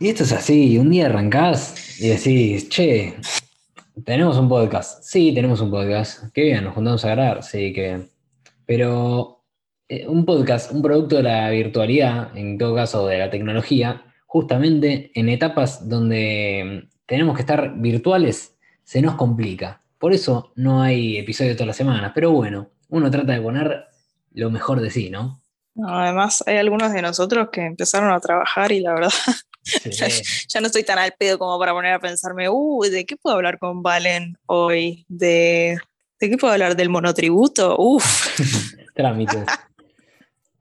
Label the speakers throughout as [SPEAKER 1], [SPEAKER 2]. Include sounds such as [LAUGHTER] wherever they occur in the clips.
[SPEAKER 1] Y esto es así, un día arrancás y decís, che, tenemos un podcast. Sí, tenemos un podcast. Qué bien, nos juntamos a grabar. Sí, qué bien. Pero eh, un podcast, un producto de la virtualidad, en todo caso de la tecnología, justamente en etapas donde tenemos que estar virtuales, se nos complica. Por eso no hay episodio todas las semanas. Pero bueno, uno trata de poner lo mejor de sí, ¿no?
[SPEAKER 2] además, hay algunos de nosotros que empezaron a trabajar y la verdad [LAUGHS] [LAUGHS] ya, no estoy tan al pedo como para poner a pensarme, uh, ¿de qué puedo hablar con Valen hoy? ¿De, ¿de qué puedo hablar? ¿Del monotributo? Uf. [LAUGHS]
[SPEAKER 1] Trámites.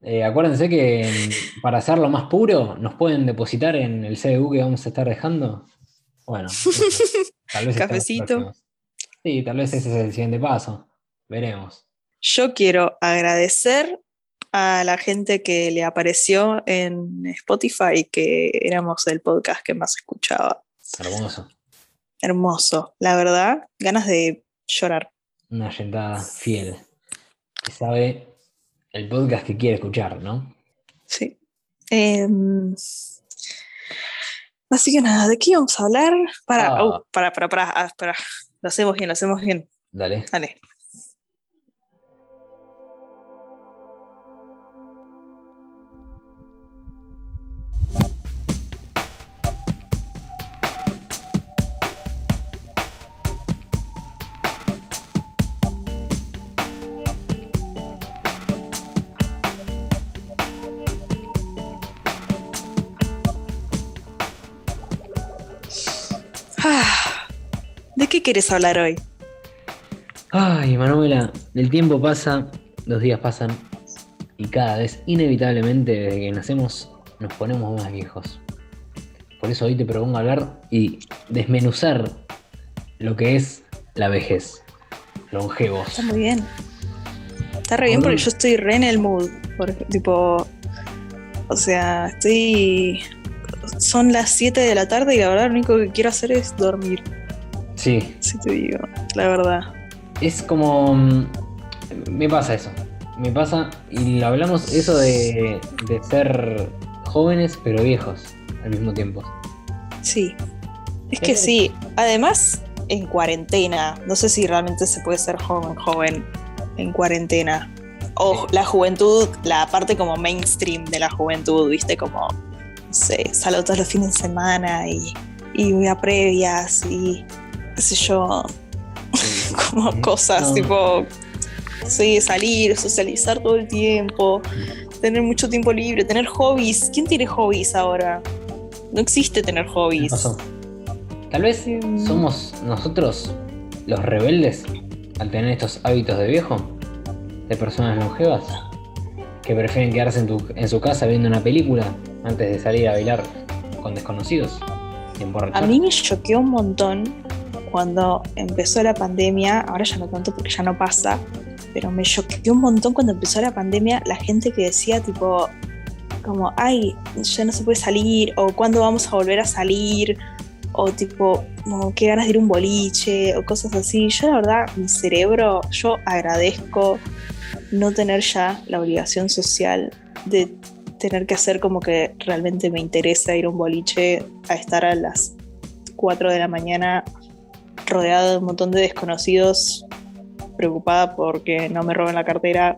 [SPEAKER 1] Eh, acuérdense que mm, para hacerlo más puro, nos pueden depositar en el CDU que vamos a estar dejando. Bueno, [LAUGHS]
[SPEAKER 2] tal vez cafecito.
[SPEAKER 1] Sí, tal vez ese es el siguiente paso. Veremos.
[SPEAKER 2] Yo quiero agradecer a la gente que le apareció en Spotify que éramos el podcast que más escuchaba.
[SPEAKER 1] Hermoso.
[SPEAKER 2] Hermoso, la verdad, ganas de llorar.
[SPEAKER 1] Una sentada fiel, que sabe el podcast que quiere escuchar, ¿no?
[SPEAKER 2] Sí. Em, así que nada, ¿de qué vamos a hablar? Para, ah. para, para, para, ah, para, Lo hacemos bien, lo hacemos bien.
[SPEAKER 1] Dale.
[SPEAKER 2] Dale. Quieres hablar hoy?
[SPEAKER 1] Ay, Manuela, el tiempo pasa, los días pasan y cada vez, inevitablemente, desde que nacemos, nos ponemos más viejos. Por eso hoy te propongo hablar y desmenuzar lo que es la vejez. Longevos.
[SPEAKER 2] Está muy bien. Está re bien porque yo estoy re en el mood. Porque, tipo, o sea, estoy. Son las 7 de la tarde y la verdad lo único que quiero hacer es dormir.
[SPEAKER 1] Sí.
[SPEAKER 2] Sí te digo, la verdad.
[SPEAKER 1] Es como... Mm, me pasa eso. Me pasa, y lo hablamos, eso de, de ser jóvenes pero viejos al mismo tiempo.
[SPEAKER 2] Sí. Es que sí. Además, en cuarentena. No sé si realmente se puede ser joven, joven en cuarentena. O la juventud, la parte como mainstream de la juventud, viste, como, no sé, salgo todos los fines de semana y, y voy a previas y qué sé yo, [LAUGHS] como cosas tipo, sí, salir, socializar todo el tiempo, tener mucho tiempo libre, tener hobbies. ¿Quién tiene hobbies ahora? No existe tener hobbies.
[SPEAKER 1] Tal vez somos nosotros los rebeldes al tener estos hábitos de viejo, de personas longevas, que prefieren quedarse en, en su casa viendo una película antes de salir a bailar con desconocidos.
[SPEAKER 2] A mí me choqueó un montón cuando empezó la pandemia, ahora ya no tanto porque ya no pasa, pero me choqueó un montón cuando empezó la pandemia la gente que decía tipo, como, ay, ya no se puede salir, o cuándo vamos a volver a salir, o tipo, como, qué ganas de ir un boliche, o cosas así. Yo la verdad, mi cerebro, yo agradezco no tener ya la obligación social de tener que hacer como que realmente me interesa ir a un boliche a estar a las 4 de la mañana rodeada de un montón de desconocidos, preocupada porque no me roben la cartera,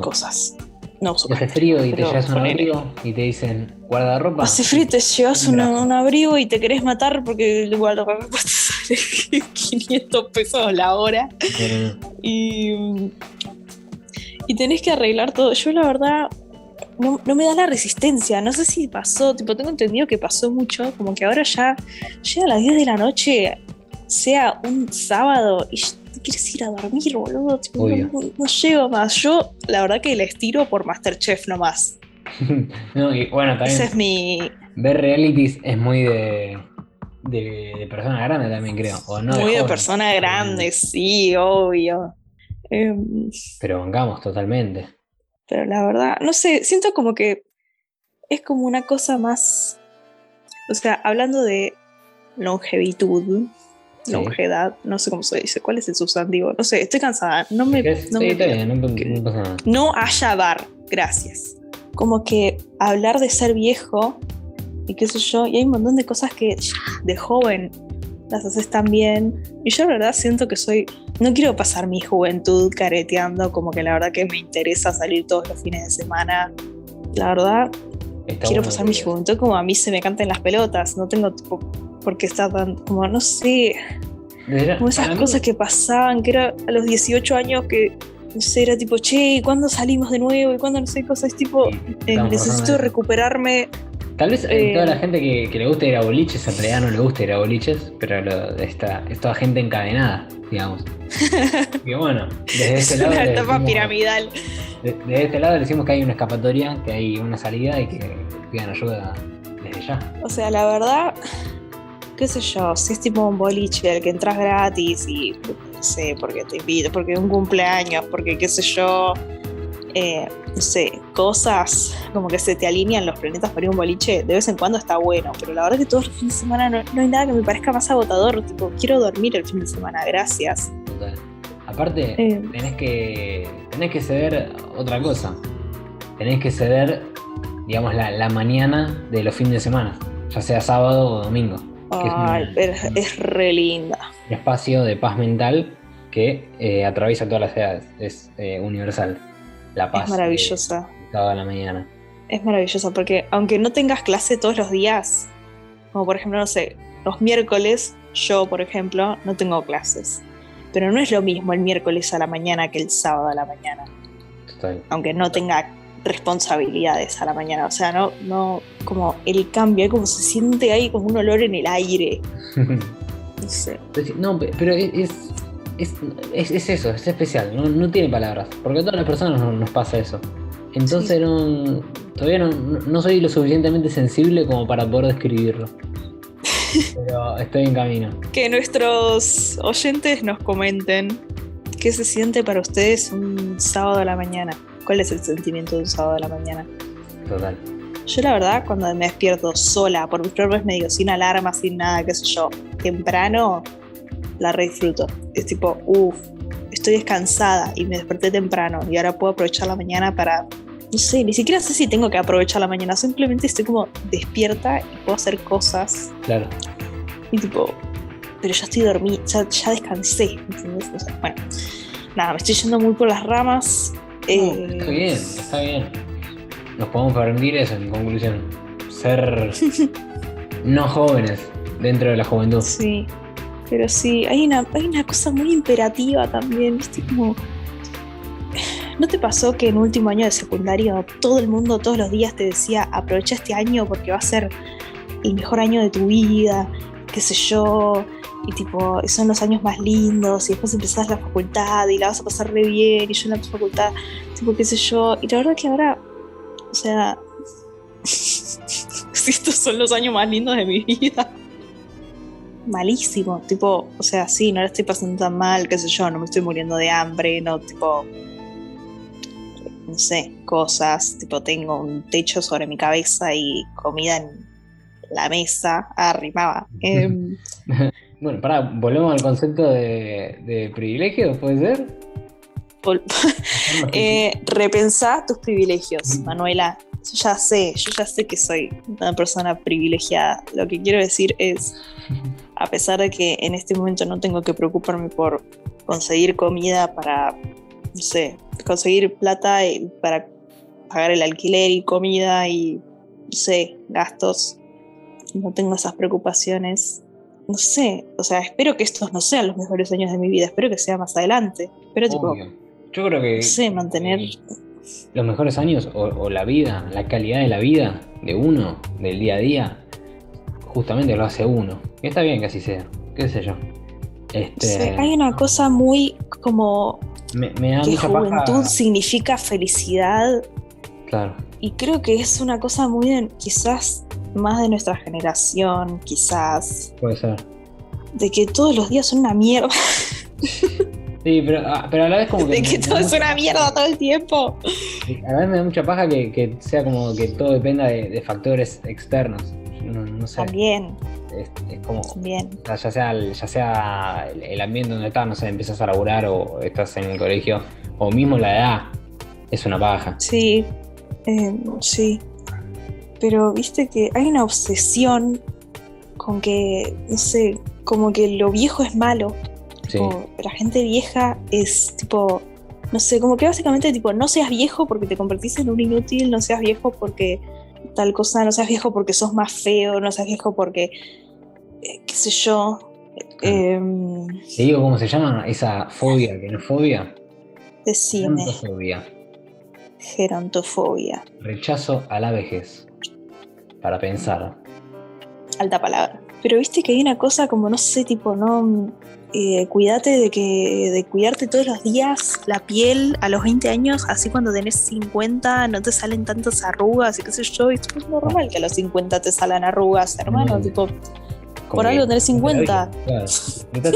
[SPEAKER 2] cosas. No,
[SPEAKER 1] Hace frío y te llevas un abrigo y te dicen guardarropa.
[SPEAKER 2] Hace frío te llevas un, abrigo y te querés matar porque el guardarropa te [LAUGHS] sale 500 pesos la hora. Y, y tenés que arreglar todo. Yo la verdad no, no, me da la resistencia. No sé si pasó, tipo, tengo entendido que pasó mucho, como que ahora ya llega a las 10 de la noche sea un sábado y quieres ir a dormir, boludo. no, llego más. Yo, la verdad, que les tiro por Masterchef nomás. [LAUGHS]
[SPEAKER 1] no, y bueno, también.
[SPEAKER 2] Ese es mi.
[SPEAKER 1] Ver realities es muy de. De, persona grande también creo. ¿o no
[SPEAKER 2] muy de, persona grande, sí, obvio. Em,
[SPEAKER 1] pero vengamos totalmente.
[SPEAKER 2] Pero la verdad, no sé, siento como que es como una cosa más. O sea, hablando de longevitud, longedad, no sé cómo se dice, ¿cuál es el sustantivo? No sé, estoy cansada, no me... No, me, no, pasa nada. no haya bar, gracias. Como que hablar de ser viejo y qué sé yo, y hay un montón de cosas que de joven las haces tan bien. Y yo la verdad siento que soy, no quiero pasar mi juventud careteando, como que la verdad que me interesa salir todos los fines de semana. La verdad, quiero pasar mi juventud como a mí se me canten las pelotas, no tengo tipo, por qué estar tan, como no sé, como esas cosas que pasaban, que era a los 18 años que no sé, era tipo, che, ¿cuándo salimos de nuevo? ¿Y cuándo no sé cosas? Tipo, eh, necesito recuperarme
[SPEAKER 1] Tal vez eh, toda la gente que, le gusta ir a boliches, en realidad no le gusta ir a boliches, pero lo, esta, es toda gente encadenada, digamos. [LAUGHS] y bueno, desde este lado.
[SPEAKER 2] Una etapa piramidal.
[SPEAKER 1] desde este lado le decimos que hay una escapatoria, que hay una salida y que pidan ayuda desde ya.
[SPEAKER 2] O sea, la verdad, qué sé yo, si es tipo un boliche el que entras gratis y no sé, porque te invito, porque es un cumpleaños, porque qué sé yo eh, no sé, cosas como que se te alinean los planetas para ir a un boliche, de vez en cuando está bueno, pero la verdad es que todos los fines de semana no, hay nada que me parezca más agotador, tipo, quiero dormir el fin de semana, gracias.
[SPEAKER 1] Total. Aparte, eh. tenés, que, tenés que ceder otra cosa, tenés que ceder, digamos, la, mañana de los fines de semana, ya sea sábado o domingo.
[SPEAKER 2] Es, re linda.
[SPEAKER 1] Un espacio de paz mental que eh, atraviesa todas las edades, es universal la paz.
[SPEAKER 2] Es maravillosa.
[SPEAKER 1] Toda la mañana.
[SPEAKER 2] Es maravillosa porque aunque no tengas clase todos los días, como por ejemplo, no sé, los miércoles, yo por ejemplo, no tengo clases. Pero no es lo mismo el miércoles a la mañana que el sábado a la mañana. Total. Aunque no tenga responsabilidades a la mañana. O sea, no, no, como el cambio, como se siente ahí como un olor en el aire. [LAUGHS]
[SPEAKER 1] no sé. No, pero es, es, es, eso, es especial, no, tiene palabras, porque a todas las personas nos, pasa eso. Entonces no, todavía no, soy lo suficientemente sensible como para poder describirlo. Pero estoy en camino. [LAUGHS]
[SPEAKER 2] Que nuestros oyentes nos comenten qué se siente para ustedes un sábado a la mañana. ¿Cuál es el sentimiento de un sábado a la mañana?
[SPEAKER 1] Total.
[SPEAKER 2] Yo la verdad, cuando me despierto sola, por mis propios medios, sin alarma, sin nada, qué sé yo, temprano, la re disfruto. Es tipo, uff, estoy descansada y me desperté temprano y ahora puedo aprovechar la mañana para, no sé, ni siquiera sé si tengo que aprovechar la mañana, simplemente estoy como despierta y puedo hacer cosas.
[SPEAKER 1] Claro.
[SPEAKER 2] Y tipo, pero ya estoy dormida, ya, descansé, ¿entiendes? bueno, nada, me estoy yendo muy por las ramas.
[SPEAKER 1] Eh, está bien, está bien. Nos podemos permitir eso en conclusión. Ser [LAUGHS] no jóvenes dentro de la juventud.
[SPEAKER 2] Sí. Pero sí, hay una, hay una cosa muy imperativa también, ¿viste? Como. ¿No te pasó que en último año de secundario todo el mundo todos los días te decía aprovecha este año porque va a ser el mejor año de tu vida, qué sé yo, y tipo, son los años más lindos, y después empezás la facultad y la vas a pasar re bien, y yo en la facultad, tipo, qué sé yo, y la verdad que ahora, o sea, [LAUGHS] si estos son los años más lindos de mi vida malísimo. Tipo, o sea, sí, no la estoy pasando tan mal, qué sé yo, no me estoy muriendo de hambre, no, tipo, no sé, cosas. Tipo, tengo un techo sobre mi cabeza y comida en la mesa. arrimaba. [LAUGHS] Em,
[SPEAKER 1] bueno, pará, volvemos al concepto de, privilegio, ¿puede ser? [LAUGHS]
[SPEAKER 2] eh, repensá tus privilegios, Manuela. Yo ya sé, yo ya sé que soy una persona privilegiada. Lo que quiero decir es, [LAUGHS] a pesar de que en este momento no tengo que preocuparme por conseguir comida para, no sé, conseguir plata para pagar el alquiler y comida y, no sé, gastos, no tengo esas preocupaciones. No sé, o sea, espero que estos no sean los mejores años de mi vida, espero que sea más adelante. Pero tipo,
[SPEAKER 1] yo creo que...
[SPEAKER 2] No sé, mantener...
[SPEAKER 1] Los mejores años o, o la vida, la calidad de la vida de uno, del día a día, justamente lo hace uno. Y está bien que así sea, qué sé yo.
[SPEAKER 2] Este, hay una cosa muy como me, que juventud significa felicidad.
[SPEAKER 1] Claro.
[SPEAKER 2] Y creo que es una cosa muy quizás más de nuestra generación, quizás.
[SPEAKER 1] Puede ser.
[SPEAKER 2] De que todos los días son una mierda.
[SPEAKER 1] Sí, pero, ah, pero a la vez como que... [LAUGHS]
[SPEAKER 2] De que todo es una mierda todo el tiempo.
[SPEAKER 1] A la vez me da mucha paja que, sea como que todo dependa de factores externos no, sé.
[SPEAKER 2] También.
[SPEAKER 1] Es, como. Ya sea, ya sea el ambiente donde estás, no sé, empiezas a laburar o estás en el colegio, o mismo la edad, es una paja.
[SPEAKER 2] Sí, eh, sí. Pero viste que hay una obsesión con que, no sé, como que lo viejo es malo.
[SPEAKER 1] Sí.
[SPEAKER 2] Tipo, la gente vieja es tipo, no sé, como que básicamente tipo, no seas viejo porque te convertís en un inútil, no seas viejo porque tal cosa, no seas viejo porque sos más feo, no seas viejo porque, eh, qué sé yo. Em,
[SPEAKER 1] Te digo cómo se llama esa fobia, que no es fobia.
[SPEAKER 2] decime,
[SPEAKER 1] Gerontofobia.
[SPEAKER 2] gerontofobia,
[SPEAKER 1] Rechazo a la vejez. Para pensar.
[SPEAKER 2] alta palabra. Pero viste que hay una cosa como, no sé, tipo, no, eh, cuídate de que, de cuidarte todos los días la piel a los 20 años, así cuando tenés 50 no te salen tantas arrugas y qué sé yo, y es normal que a los 50 te salgan arrugas, hermano,
[SPEAKER 1] Mm.
[SPEAKER 2] tipo, Por algo tenés 50.
[SPEAKER 1] Claro.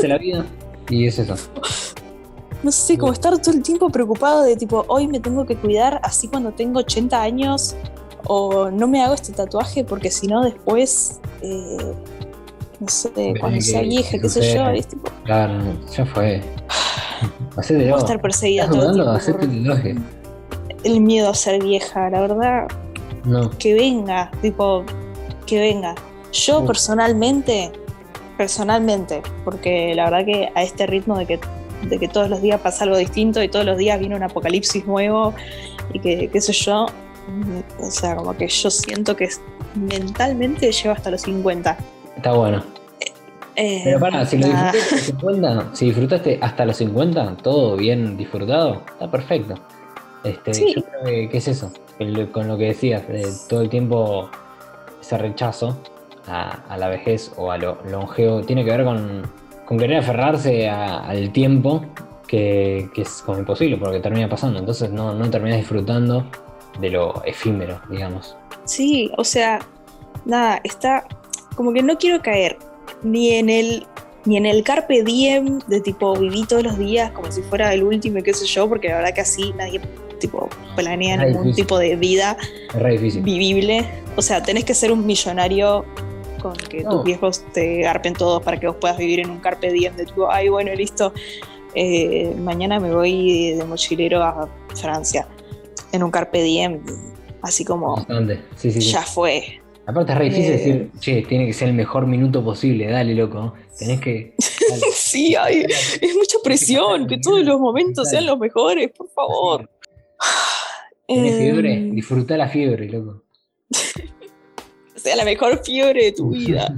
[SPEAKER 1] La vida y es eso. [LAUGHS]
[SPEAKER 2] no sé, como estar todo el tiempo preocupado de tipo, hoy me tengo que cuidar así cuando tengo 80 años, o no me hago este tatuaje porque si no después, eh, no sé, cuando
[SPEAKER 1] que-
[SPEAKER 2] sea vieja, qué sé yo, tipo,
[SPEAKER 1] Claro, ya fue. [SIGHS]
[SPEAKER 2] Puedo estar perseguida
[SPEAKER 1] ¿Estás
[SPEAKER 2] todo el tiempo.
[SPEAKER 1] El
[SPEAKER 2] miedo a ser vieja, la verdad,
[SPEAKER 1] No.
[SPEAKER 2] que venga, tipo, que venga. Yo personalmente, personalmente, porque la verdad que a este ritmo de que, de que todos los días pasa algo distinto y todos los días viene un apocalipsis nuevo y que, qué sé yo, o sea, como que yo siento que mentalmente llego hasta los 50.
[SPEAKER 1] Está bueno.
[SPEAKER 2] Eh,
[SPEAKER 1] Pero para, si lo disfrutaste hasta los 50, si disfrutaste hasta los 50, todo bien disfrutado, está perfecto. Este,
[SPEAKER 2] Sí.
[SPEAKER 1] Yo creo que, que es eso, el- con lo que decías, de todo el tiempo ese rechazo a, a la vejez o a lo longevo, tiene que ver con, con querer aferrarse a- al tiempo que, que es como imposible porque termina pasando, entonces no, no terminas disfrutando de lo efímero, digamos.
[SPEAKER 2] Sí, o sea, nada, está como que no quiero caer ni en el ni en el carpe diem de tipo viví todos los días como si fuera el último y qué sé yo, porque la verdad que así nadie tipo planea
[SPEAKER 1] Es
[SPEAKER 2] ningún
[SPEAKER 1] difícil.
[SPEAKER 2] tipo de vida vivible. O sea, tenés que ser un millonario con que
[SPEAKER 1] No.
[SPEAKER 2] tus viejos te garpen todos para que vos puedas vivir en un carpe diem de tipo, ay, bueno, listo, eh, mañana me voy de mochilero a Francia en un carpe diem, así como
[SPEAKER 1] Bastante. Sí, sí, sí.
[SPEAKER 2] ya fue.
[SPEAKER 1] Aparte es re difícil
[SPEAKER 2] Eh.
[SPEAKER 1] decir, che, tiene que ser el mejor minuto posible, dale, loco. Tenés que. dale. [LAUGHS]
[SPEAKER 2] Sí, ay, es mucha presión, que todos los momentos sean los mejores, por favor.
[SPEAKER 1] Fiebre,
[SPEAKER 2] Em,
[SPEAKER 1] disfruta la fiebre, loco. [LAUGHS]
[SPEAKER 2] sea la mejor fiebre de tu [LAUGHS] vida.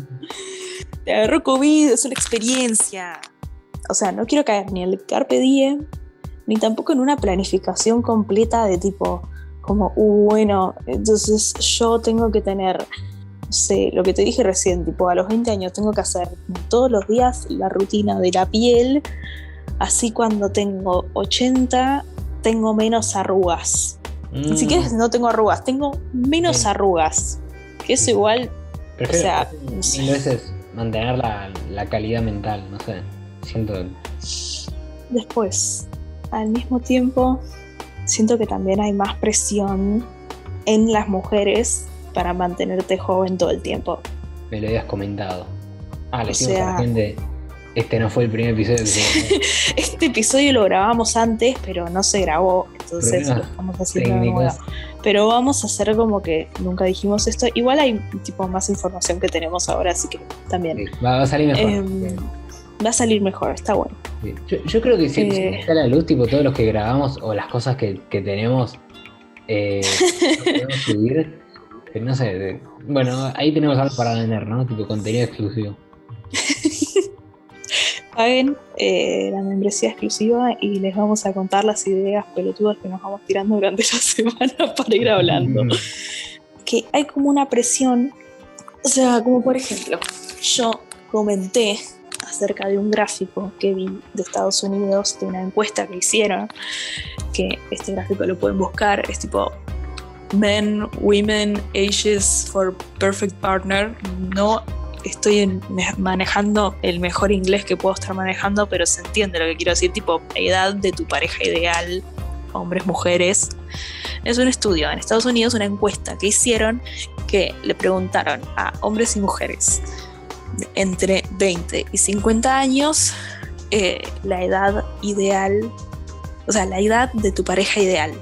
[SPEAKER 2] Te agarró COVID, es una experiencia. O sea, no quiero caer ni en el carpe diem, ni tampoco en una planificación completa de tipo, como, "Uh, bueno, entonces yo tengo que tener, no sé, lo que te dije recién, tipo, a los 20 años tengo que hacer todos los días la rutina de la piel, así cuando tengo 80 tengo menos arrugas. Ni
[SPEAKER 1] Mm,
[SPEAKER 2] siquiera no tengo arrugas, tengo menos arrugas. Que eso igual
[SPEAKER 1] prefiero
[SPEAKER 2] o sea,
[SPEAKER 1] mil
[SPEAKER 2] no sé.
[SPEAKER 1] veces mantener la, la calidad mental, no sé. Siento.
[SPEAKER 2] Después, al mismo tiempo, siento que también hay más presión en las mujeres para mantenerte joven todo el tiempo.
[SPEAKER 1] Me lo habías comentado. Ah, le a la
[SPEAKER 2] sea-
[SPEAKER 1] gente. Este no fue el primer episodio que [LAUGHS]
[SPEAKER 2] Este episodio lo grabamos antes, pero no se grabó, entonces
[SPEAKER 1] Problemas
[SPEAKER 2] lo estamos haciendo. Pero vamos a hacer como que nunca dijimos esto. Igual hay tipo más información que tenemos ahora, así que también
[SPEAKER 1] Sí, va, va a salir mejor.
[SPEAKER 2] em, va a salir mejor, está bueno.
[SPEAKER 1] Yo, yo creo que si, si
[SPEAKER 2] Eh.
[SPEAKER 1] está la luz, tipo todos los que grabamos o las cosas que, que tenemos, eh, [LAUGHS] podemos subir. no sé, bueno, ahí tenemos algo para vender, ¿no? Tipo contenido exclusivo. [LAUGHS]
[SPEAKER 2] Paguen eh, la membresía exclusiva y les vamos a contar las ideas pelotudas que nos vamos tirando durante [LAUGHS] la semana para ir hablando. que hay como una presión, o sea, como por ejemplo, yo comenté acerca de un gráfico que vi de Estados Unidos, de una encuesta que hicieron, que este gráfico lo pueden buscar, es tipo Men, Women, Ages for Perfect Partner. No estoy en- manejando el mejor inglés que puedo estar manejando, pero se entiende lo que quiero decir, tipo edad de tu pareja ideal, hombres, mujeres. Es un estudio en Estados Unidos, una encuesta que hicieron que le preguntaron a hombres y mujeres entre 20 y 50 años eh, la edad ideal, o sea, la edad de tu pareja ideal.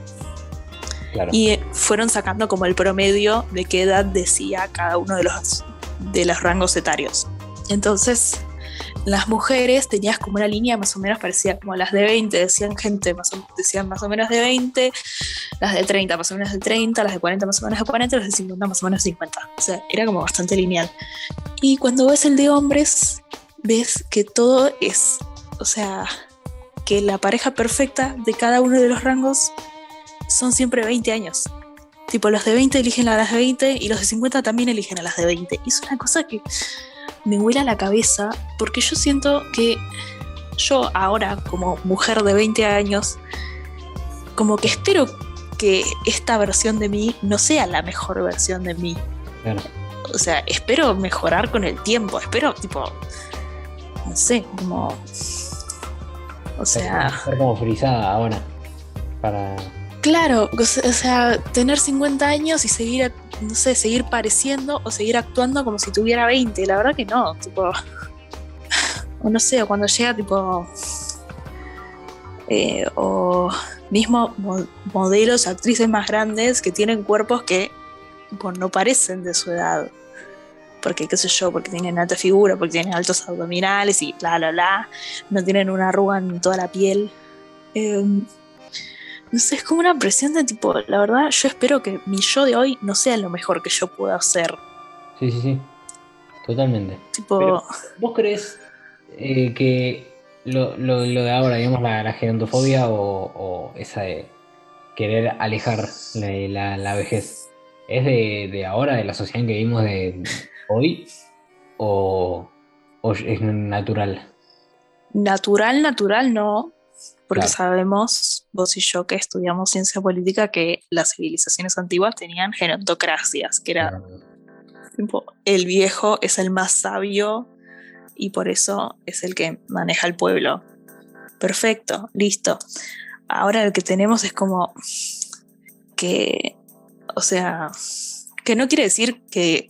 [SPEAKER 1] Claro.
[SPEAKER 2] Y fueron sacando como el promedio de qué edad decía cada uno de los, de los rangos etarios. Entonces, las mujeres tenías como una línea más o menos parecida como las de 20, decían gente más o, decían más o menos de 20, las de 30 más o menos de 30, las de 40 más o menos de 40, las de 50 más o menos de 50. O sea, era como bastante lineal. Y cuando ves el de hombres, ves que todo es, o sea, que la pareja perfecta de cada uno de los rangos son siempre 20 años. Tipo, los de 20 eligen a las de 20 y los de 50 también eligen a las de 20. Y es una cosa que me vuela la cabeza porque yo siento que yo ahora, como mujer de 20 años, como que espero que esta versión de mí no sea la mejor versión de mí. O sea, espero mejorar con el tiempo, espero, tipo, no sé, como... O sea...
[SPEAKER 1] Como frisada ahora. Para...
[SPEAKER 2] Claro, o sea, tener 50 años y seguir no sé, seguir pareciendo o seguir actuando como si tuviera 20. La verdad que no, tipo. [LAUGHS] O no sé, o cuando llega, tipo. Eh, o mismo modelos, actrices más grandes que tienen cuerpos que no parecen de su edad. Porque, qué sé yo, porque tienen alta figura, porque tienen altos abdominales y bla, bla, bla. No tienen una arruga en toda la piel. Eh, no sé, es como una presión de tipo, la verdad, yo espero que mi yo de hoy no sea lo mejor que yo pueda hacer.
[SPEAKER 1] Sí, sí, sí. Totalmente. Tipo. ¿Vos crees eh, que lo, de ahora, digamos, la, la gerontofobia o, esa de querer alejar la, vejez, ¿es de, ahora, de la sociedad en que vivimos de hoy? ¿O, o es natural?
[SPEAKER 2] Natural, natural no porque sabemos, vos y yo que estudiamos ciencia política, que las civilizaciones antiguas tenían gerontocracias, que era el viejo es el más sabio y por eso es el que maneja el pueblo. Perfecto, listo. Ahora lo que tenemos es como que, o sea, que no quiere decir que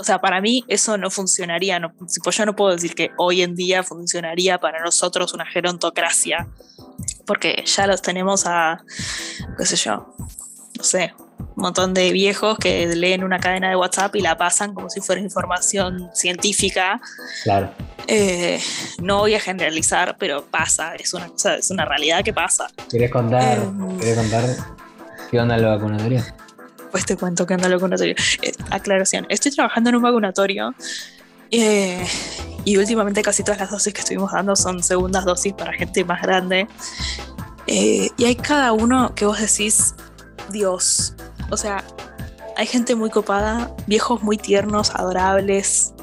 [SPEAKER 2] o sea, para mí eso no funcionaría. No, pues yo no puedo decir que hoy en día funcionaría para nosotros una gerontocracia, porque ya los tenemos a, qué sé yo, no sé, un montón de viejos que leen una cadena de WhatsApp y la pasan como si fuera información científica.
[SPEAKER 1] Claro.
[SPEAKER 2] Eh, no voy a generalizar, pero pasa, es una cosa, es una realidad que pasa.
[SPEAKER 1] ¿Quieres contar, eh, contar qué onda la vacunatoria?
[SPEAKER 2] Pues te cuento que anda lo vacunatorio. Eh, aclaración, estoy trabajando en un vacunatorio eh, y últimamente casi todas las dosis que estuvimos dando son segundas dosis para gente más grande. Eh, y hay cada uno que vos decís, Dios, o sea, hay gente muy copada, viejos muy tiernos, adorables,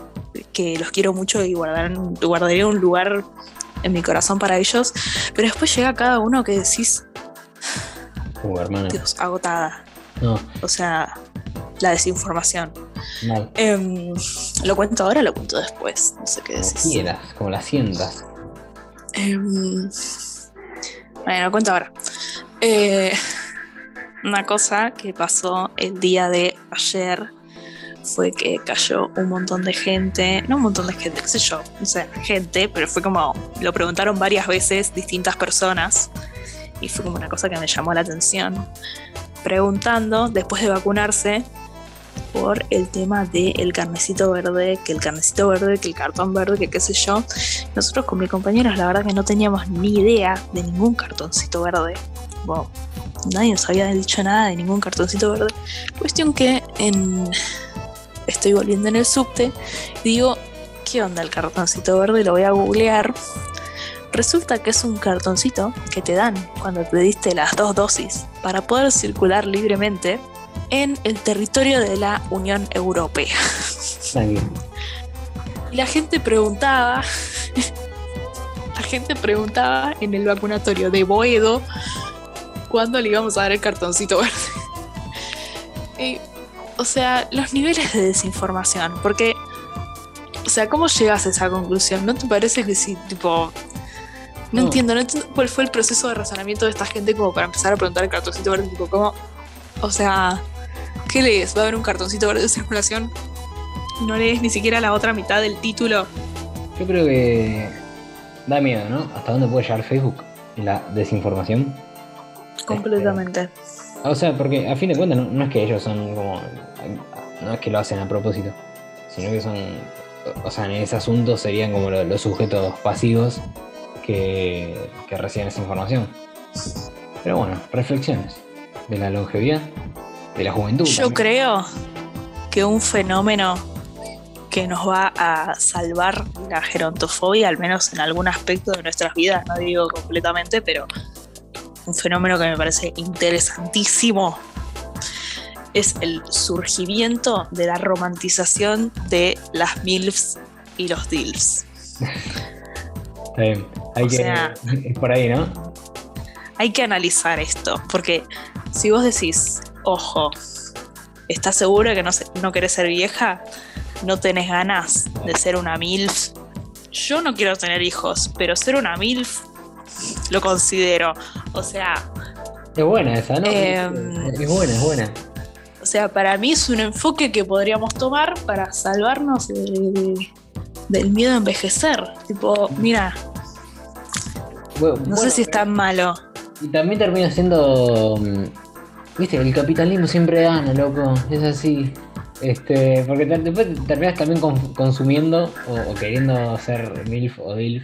[SPEAKER 2] que los quiero mucho y guardarán, guardaré un lugar en mi corazón para ellos, pero después llega cada uno que decís, Dios, agotada, no. O sea, la desinformación. Em, ¿Lo cuento ahora o lo cuento después? No sé qué
[SPEAKER 1] decís. Como quieras, como la sientas.
[SPEAKER 2] Em, bueno, lo cuento ahora. Eh, una cosa que pasó el día de ayer fue que cayó un montón de gente, no un montón de gente, qué sé yo, no sé, gente, pero fue como, lo preguntaron varias veces distintas personas y fue como una cosa que me llamó la atención preguntando después de vacunarse por el tema del carnecito verde, que el carnecito verde, que el cartón verde, que qué sé yo. Nosotros con mis compañeros la verdad que no teníamos ni idea de ningún cartoncito verde. nadie nos había dicho nada de ningún cartoncito verde. Cuestión que en... estoy volviendo en el subte digo, ¿qué onda el cartoncito verde? Lo voy a googlear Resulta que es un cartoncito que te dan cuando te diste las dos dosis para poder circular libremente en el territorio de la Unión Europea. Y la gente preguntaba, la gente preguntaba en el vacunatorio de Boedo cuándo le íbamos a dar el cartoncito verde. Y, o sea, los niveles de desinformación, porque, o sea, ¿cómo llegas a esa conclusión? ¿No te parece que si, tipo, no, entiendo, no entiendo cuál fue el proceso de razonamiento de esta gente como para empezar a preguntar el cartoncito verde, tipo, ¿cómo? O sea, ¿qué lees? ¿Va a haber un cartoncito verde de circulación? ¿No lees ni siquiera la otra mitad del título?
[SPEAKER 1] Yo creo que da miedo, ¿no? ¿Hasta dónde puede llegar Facebook y la desinformación?
[SPEAKER 2] Completamente.
[SPEAKER 1] O sea, porque a fin de cuentas no, no es que ellos son como. No es que lo hacen a propósito, sino que son. O sea, en ese asunto serían como lo- los sujetos pasivos que, que reciben esa información. Pero bueno, reflexiones de la longevidad, de la juventud.
[SPEAKER 2] Yo
[SPEAKER 1] también.
[SPEAKER 2] creo que un fenómeno que nos va a salvar la gerontofobia, al menos en algún aspecto de nuestras vidas, no digo completamente, pero un fenómeno que me parece interesantísimo es el surgimiento de la romantización de las MILFs y los DILFs. [LAUGHS]
[SPEAKER 1] Está bien. Hay
[SPEAKER 2] O
[SPEAKER 1] que,
[SPEAKER 2] sea- [LAUGHS]
[SPEAKER 1] es por ahí, ¿no?
[SPEAKER 2] Hay que analizar esto, porque si vos decís, ojo, ¿estás seguro que no, no querés ser vieja? ¿No tenés ganas de ser una MILF? Yo no quiero tener hijos, pero ser una MILF lo considero. O sea,
[SPEAKER 1] Es buena esa, ¿no?
[SPEAKER 2] Em,
[SPEAKER 1] es buena, es buena.
[SPEAKER 2] o sea, para mí es un enfoque que podríamos tomar para salvarnos de- de- del miedo a envejecer. Tipo, mira,
[SPEAKER 1] Bu-
[SPEAKER 2] no
[SPEAKER 1] bueno,
[SPEAKER 2] sé si es tan malo.
[SPEAKER 1] Y también termina siendo. mm, Viste, el capitalismo siempre gana, loco. Es así. Este, porque te- después terminas también con- consumiendo o, o queriendo ser MILF o DILF.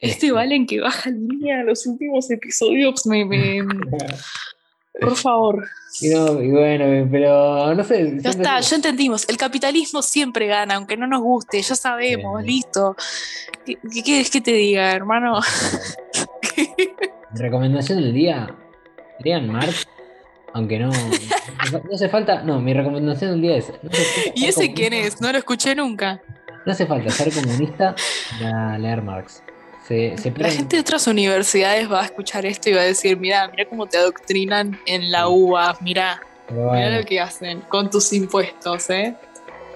[SPEAKER 2] Este Valen que baja línea los últimos episodios me, me- [LAUGHS] Por favor.
[SPEAKER 1] Y, no, y bueno, pero no sé.
[SPEAKER 2] Ya está, ya entendimos. El capitalismo siempre gana, aunque no nos guste, ya sabemos,
[SPEAKER 1] Sí.
[SPEAKER 2] listo. ¿Qué, qué quieres que te diga, hermano? [LAUGHS]
[SPEAKER 1] Recomendación del día. Lean Marx. Aunque no. No hace falta. No, mi recomendación del día es. no
[SPEAKER 2] ¿Y ese quién es? No lo escuché nunca.
[SPEAKER 1] No hace falta ser comunista para leer Marx. Se, se
[SPEAKER 2] La gente de otras universidades va a escuchar esto y va a decir, mira, mira cómo te adoctrinan en la UBA, mira,
[SPEAKER 1] pero
[SPEAKER 2] mira
[SPEAKER 1] bueno.
[SPEAKER 2] lo que hacen con tus impuestos, ¿eh?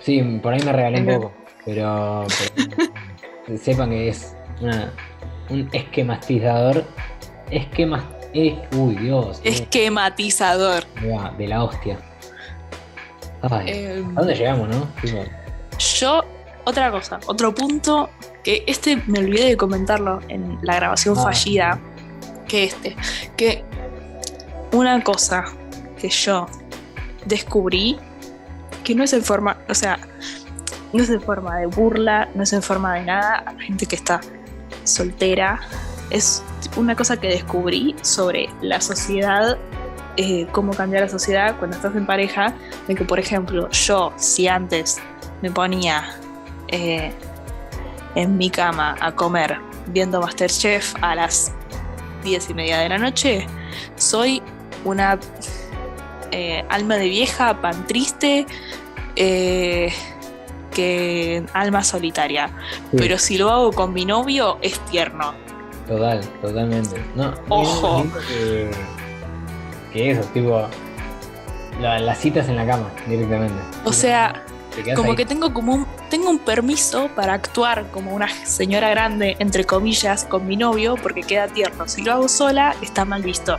[SPEAKER 1] Sí, por ahí me regalé un poco, pero, pero sepan que es una, un esquematizador, esquema, es, uy Dios, eh,
[SPEAKER 2] Esquematizador.
[SPEAKER 1] de la hostia. Ay,
[SPEAKER 2] Em,
[SPEAKER 1] ¿A dónde llegamos, no? Tipo,
[SPEAKER 2] Yo, otra cosa, otro punto, que este me olvidé de comentarlo en la grabación
[SPEAKER 1] Ah.
[SPEAKER 2] fallida, que este, que una cosa que yo descubrí, que no es en forma, o sea, no es en forma de burla, no es en forma de nada, a la gente que está soltera, es una cosa que descubrí sobre la sociedad, eh, cómo cambiar la sociedad cuando estás en pareja, de que por ejemplo yo, si antes me ponía eh, en mi cama a comer viendo Masterchef a las diez y media de la noche, soy una eh, alma de vieja, pan triste, eh, que alma solitaria.
[SPEAKER 1] sí,
[SPEAKER 2] Pero si lo hago con mi novio, es tierno.
[SPEAKER 1] total, totalmente. No,
[SPEAKER 2] Ojo.
[SPEAKER 1] Que, que eso, tipo, la- las citas en la cama, directamente.
[SPEAKER 2] O sea, como
[SPEAKER 1] ahí.
[SPEAKER 2] que tengo como un, tengo un permiso para actuar como una señora grande, entre comillas, con mi novio, porque queda tierno. Si lo hago sola, está mal visto.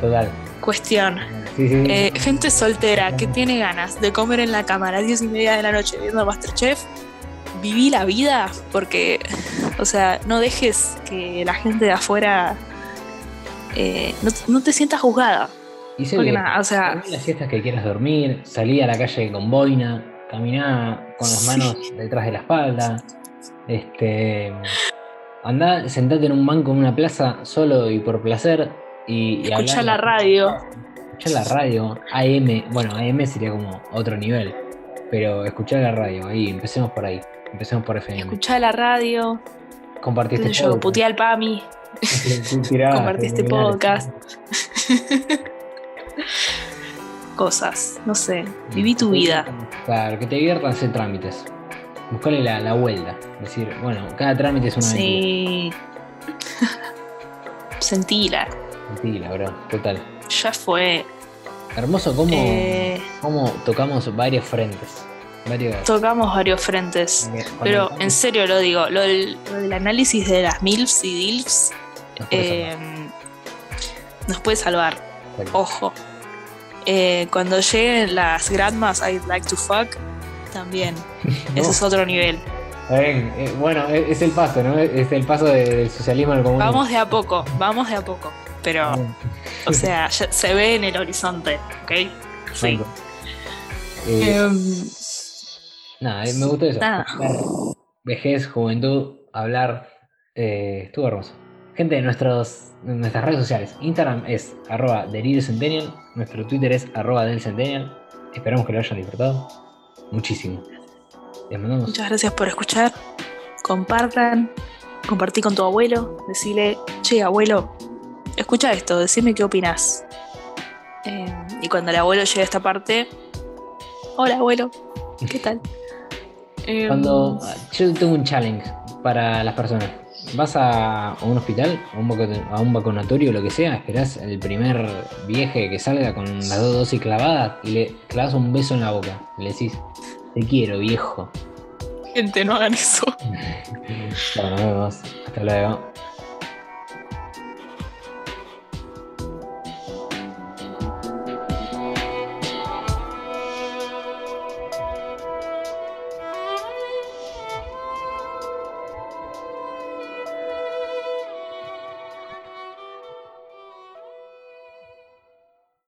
[SPEAKER 1] Total.
[SPEAKER 2] Cuestión.
[SPEAKER 1] Sí, sí, sí.
[SPEAKER 2] eh, gente soltera que tiene ganas de comer en la cama a las 10 y media de la noche viendo Masterchef, viví la vida porque, o sea, no dejes que la gente de afuera eh, no, no te sientas juzgada.
[SPEAKER 1] Y sí,
[SPEAKER 2] Porque
[SPEAKER 1] que-
[SPEAKER 2] nada, o sea,
[SPEAKER 1] dormí las siestas que quieras dormir, salí a la calle con boina, caminá con las
[SPEAKER 2] Sí.
[SPEAKER 1] manos detrás de la espalda, este, andá, sentate en un banco en una plaza solo y por placer y, y
[SPEAKER 2] escucha
[SPEAKER 1] hablá-
[SPEAKER 2] la radio.
[SPEAKER 1] Escuchá la radio, AM, bueno, AM sería como otro nivel, pero escuchá la radio, ahí, empecemos por ahí, empecemos por FM.
[SPEAKER 2] Escuchá la radio, sé yo, puteá al PAMI.
[SPEAKER 1] Fenomenal. [LAUGHS]
[SPEAKER 2] podcast. [LAUGHS] Cosas, no sé, viví tu vida.
[SPEAKER 1] Claro, que te diviertan hacer trámites. Buscarle la, la vuelta. Decir, bueno, cada trámite es una.
[SPEAKER 2] Sí. [LAUGHS] Sentila,
[SPEAKER 1] Mentira, bro, total.
[SPEAKER 2] ya fue.
[SPEAKER 1] Hermoso cómo,
[SPEAKER 2] Eh,
[SPEAKER 1] cómo tocamos varios frentes. Varios.
[SPEAKER 2] tocamos varios frentes. Pero en serio lo digo, lo del, lo del análisis de las MILFs y DILFs eh, nos puede salvar. Ojo. Eh, cuando lleguen las grandmas I'd like to fuck, también. [LAUGHS] Ese es otro nivel.
[SPEAKER 1] bueno, es, es el paso, ¿no? Es el paso de- del socialismo al comunismo.
[SPEAKER 2] Vamos de a poco, vamos de a poco. Pero O sea, ya se ve en el horizonte, ¿ok? Sí.
[SPEAKER 1] Eh,
[SPEAKER 2] Em,
[SPEAKER 1] nada, eh, me gustó eso.
[SPEAKER 2] nada.
[SPEAKER 1] Vejez, juventud, hablar. eh, estuvo hermoso. Gente, de nuestros, nuestras redes sociales. Instagram es arroba deliriocentennial. Nuestro Twitter es arroba delcentennial. Esperamos que lo hayan disfrutado. Muchísimo. Les mandamos.
[SPEAKER 2] Muchas gracias por escuchar. Compartan. Compartí con tu abuelo. Decirle, che, abuelo, escucha esto, decime qué opinas. y cuando el abuelo llegue a esta parte, hola abuelo, ¿qué tal? Em,
[SPEAKER 1] Cuando yo tengo un challenge para las personas. Vas a, a un hospital, a un, a un vacunatorio, lo que sea, esperás el primer vieje que salga con las dos dosis clavadas y le clavas un beso en la boca. Le decís, te quiero, viejo.
[SPEAKER 2] Gente, no hagan eso. [LAUGHS]
[SPEAKER 1] Bueno, nos vemos. Hasta luego.